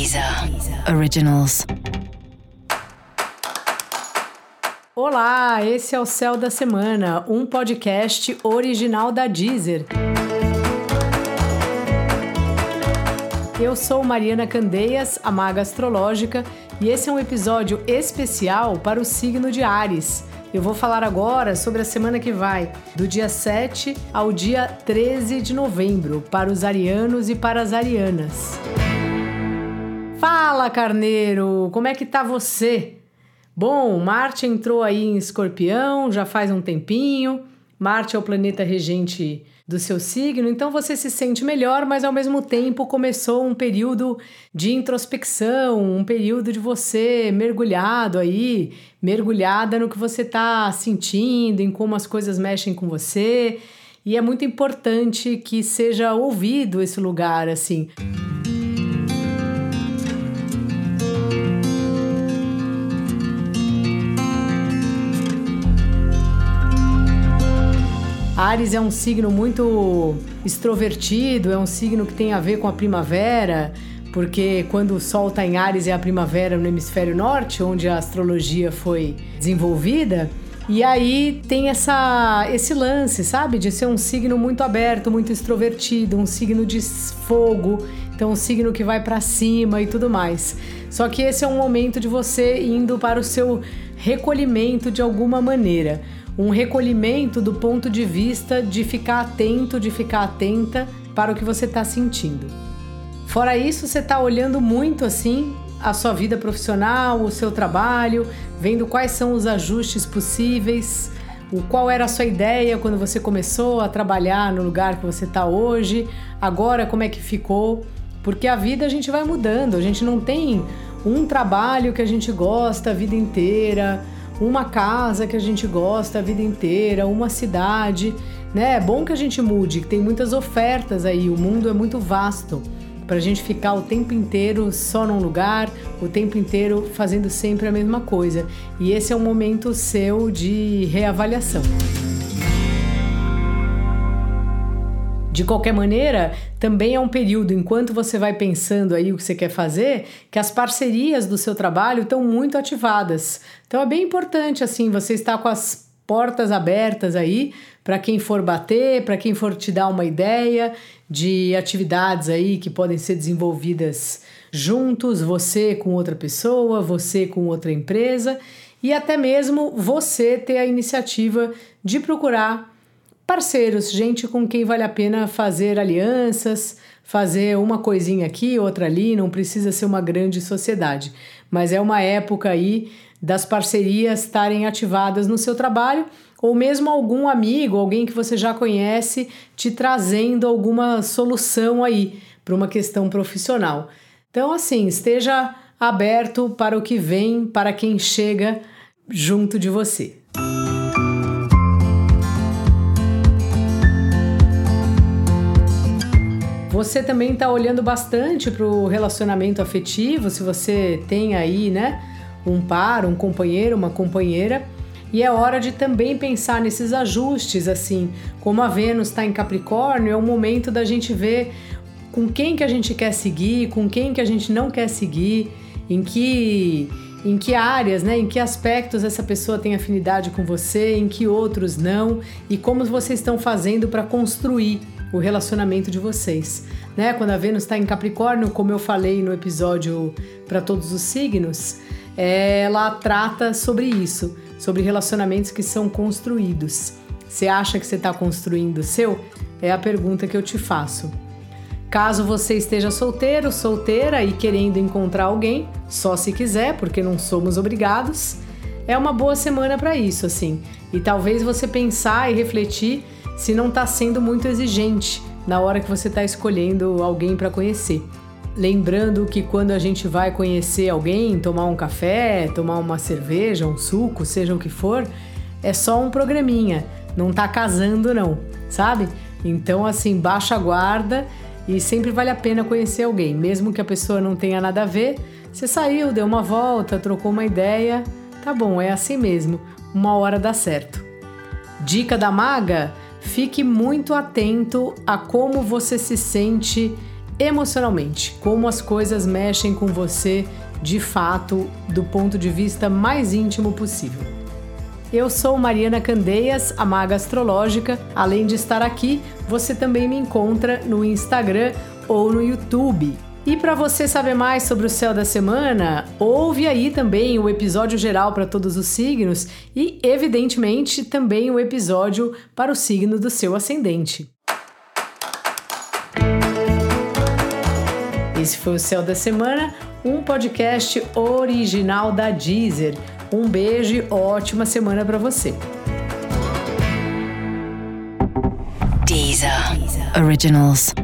Deezer Originals. Olá, esse é o Céu da Semana, um podcast original da Deezer. Eu sou Mariana Candeias, a maga astrológica, e esse é um episódio especial para o signo de Ares. Eu vou falar agora sobre a semana que vai, do dia 7 ao dia 13 de novembro, para os arianos e para as arianas. Fala, carneiro! Como é que tá você? Bom, Marte entrou aí em Escorpião já faz um tempinho. Marte é o planeta regente do seu signo, então você se sente melhor, mas ao mesmo tempo começou um período de introspecção, um período de você mergulhado aí, mergulhada no que você está sentindo, em como as coisas mexem com você. E é muito importante que seja ouvido esse lugar assim. Ares é um signo muito extrovertido, é um signo que tem a ver com a primavera, porque quando o Sol está em Ares é a primavera no hemisfério norte, onde a astrologia foi desenvolvida. E aí tem essa, esse lance, sabe? De ser um signo muito aberto, muito extrovertido, um signo de fogo, então um signo que vai para cima e tudo mais. Só que esse é um momento de você indo para o seu recolhimento de alguma maneira um recolhimento do ponto de vista de ficar atento, de ficar atenta para o que você está sentindo. Fora isso, você está olhando muito assim a sua vida profissional, o seu trabalho, vendo quais são os ajustes possíveis, o qual era a sua ideia quando você começou a trabalhar no lugar que você está hoje, agora como é que ficou, porque a vida a gente vai mudando, a gente não tem um trabalho que a gente gosta a vida inteira uma casa que a gente gosta a vida inteira, uma cidade, né? É bom que a gente mude, que tem muitas ofertas aí, o mundo é muito vasto para a gente ficar o tempo inteiro só num lugar, o tempo inteiro fazendo sempre a mesma coisa. E esse é um momento seu de reavaliação. De qualquer maneira, também é um período, enquanto você vai pensando aí o que você quer fazer, que as parcerias do seu trabalho estão muito ativadas. Então é bem importante, assim, você estar com as portas abertas aí para quem for bater, para quem for te dar uma ideia de atividades aí que podem ser desenvolvidas juntos, você com outra pessoa, você com outra empresa e até mesmo você ter a iniciativa de procurar parceiros, gente com quem vale a pena fazer alianças, fazer uma coisinha aqui, outra ali, não precisa ser uma grande sociedade. Mas é uma época aí das parcerias estarem ativadas no seu trabalho, ou mesmo algum amigo, alguém que você já conhece, te trazendo alguma solução aí para uma questão profissional. Então, assim, esteja aberto para o que vem, para quem chega junto de você. Você também está olhando bastante para o relacionamento afetivo, se você tem aí, né, um par, um companheiro, uma companheira. E é hora de também pensar nesses ajustes, assim, como a Vênus está em Capricórnio, é o momento da gente ver com quem que a gente quer seguir, com quem que a gente não quer seguir, em que em que áreas, né, em que aspectos essa pessoa tem afinidade com você, em que outros não, e como vocês estão fazendo para construir o relacionamento de vocês. Né? Quando a Vênus está em Capricórnio, como eu falei no episódio para todos os signos, ela trata sobre isso, sobre relacionamentos que são construídos. Você acha que você está construindo o seu? É a pergunta que eu te faço. Caso você esteja solteiro, solteira e querendo encontrar alguém, só se quiser, porque não somos obrigados, é uma boa semana para isso, assim. E talvez você pensar e refletir se não está sendo muito exigente na hora que você está escolhendo alguém para conhecer. Lembrando que quando a gente vai conhecer alguém, tomar um café, tomar uma cerveja, um suco, seja o que for, é só um programinha, não tá casando não, sabe? Então assim, baixa a guarda e sempre vale a pena conhecer alguém, mesmo que a pessoa não tenha nada a ver. Você saiu, deu uma volta, trocou uma ideia, tá bom, é assim mesmo. Uma hora dá certo. Dica da maga: Fique muito atento a como você se sente emocionalmente, como as coisas mexem com você de fato, do ponto de vista mais íntimo possível. Eu sou Mariana Candeias, a maga astrológica. Além de estar aqui, você também me encontra no Instagram ou no YouTube. E para você saber mais sobre o céu da semana, ouve aí também o episódio geral para todos os signos e, evidentemente, também o episódio para o signo do seu ascendente. Esse foi o Céu da Semana, um podcast original da Deezer. Um beijo e ótima semana para você. Deezer. Originals.